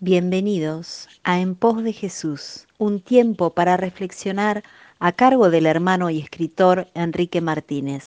Bienvenidos a En pos de Jesús, un tiempo para reflexionar a cargo del hermano y escritor Enrique Martínez.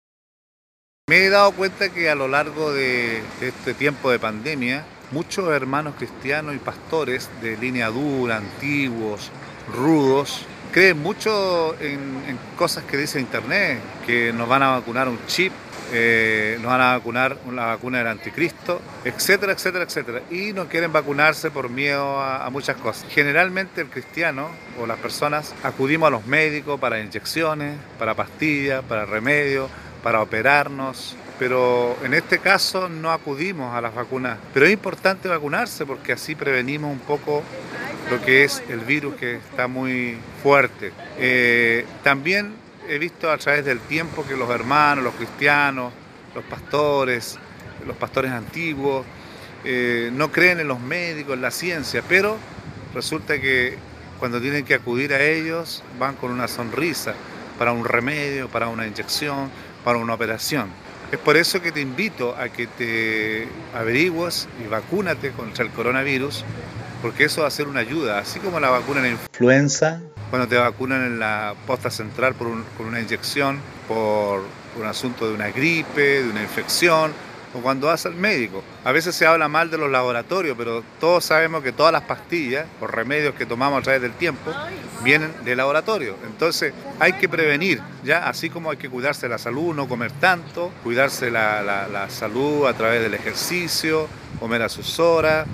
Me he dado cuenta que a lo largo de este tiempo de pandemia, muchos hermanos cristianos y pastores de línea dura, antiguos, rudos, creen mucho en, cosas que dice Internet, que nos van a vacunar un chip, eh, nos van a vacunar una vacuna del anticristo, etcétera, etcétera, etcétera. Y no quieren vacunarse por miedo a, a, muchas cosas. Generalmente el cristiano o las personas acudimos a los médicos para inyecciones, para pastillas, para remedios, para operarnos, pero en este caso no acudimos a las vacunas. Pero es importante vacunarse porque así prevenimos un poco lo que es el virus que está muy fuerte. Eh, también he visto a través del tiempo que los hermanos, los cristianos, los pastores, los pastores antiguos, eh, no creen en los médicos, en la ciencia, pero resulta que cuando tienen que acudir a ellos van con una sonrisa para un remedio, para una inyección, para una operación. Es por eso que te invito a que te averigues y vacúnate contra el coronavirus, porque eso va a ser una ayuda, así como la vacuna en la influenza, cuando te vacunan en la posta central por con una inyección, por un asunto de una gripe, de una infección, o cuando vas al médico. A veces se habla mal de los laboratorios, pero todos sabemos que todas las pastillas o remedios que tomamos a través del tiempo vienen del laboratorio. Entonces hay que prevenir, ya así como hay que cuidarse la salud, no comer tanto, cuidarse la, la, salud a través del ejercicio, comer a sus horas,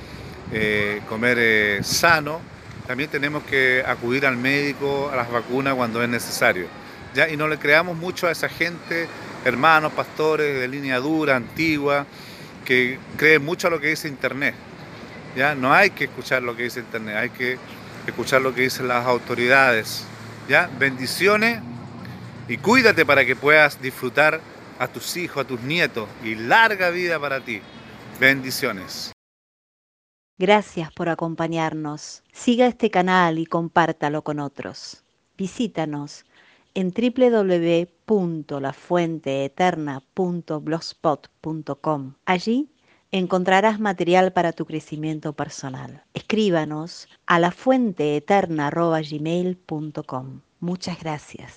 eh, comer eh, sano. También tenemos que acudir al médico, a las vacunas cuando es necesario. ¿ya? Y no le creamos mucho a esa gente hermanos, pastores de línea dura, antigua, que creen mucho a lo que dice Internet. ¿ya? No hay que escuchar lo que dice Internet, hay que escuchar lo que dicen las autoridades. ¿ya? Bendiciones y cuídate para que puedas disfrutar a tus hijos, a tus nietos y larga vida para ti. Bendiciones. Gracias por acompañarnos. Siga este canal y compártalo con otros. Visítanos en www.lafuenteeterna.blogspot.com. Allí encontrarás material para tu crecimiento personal. Escríbanos a lafuenteeterna.gmail.com. Muchas gracias.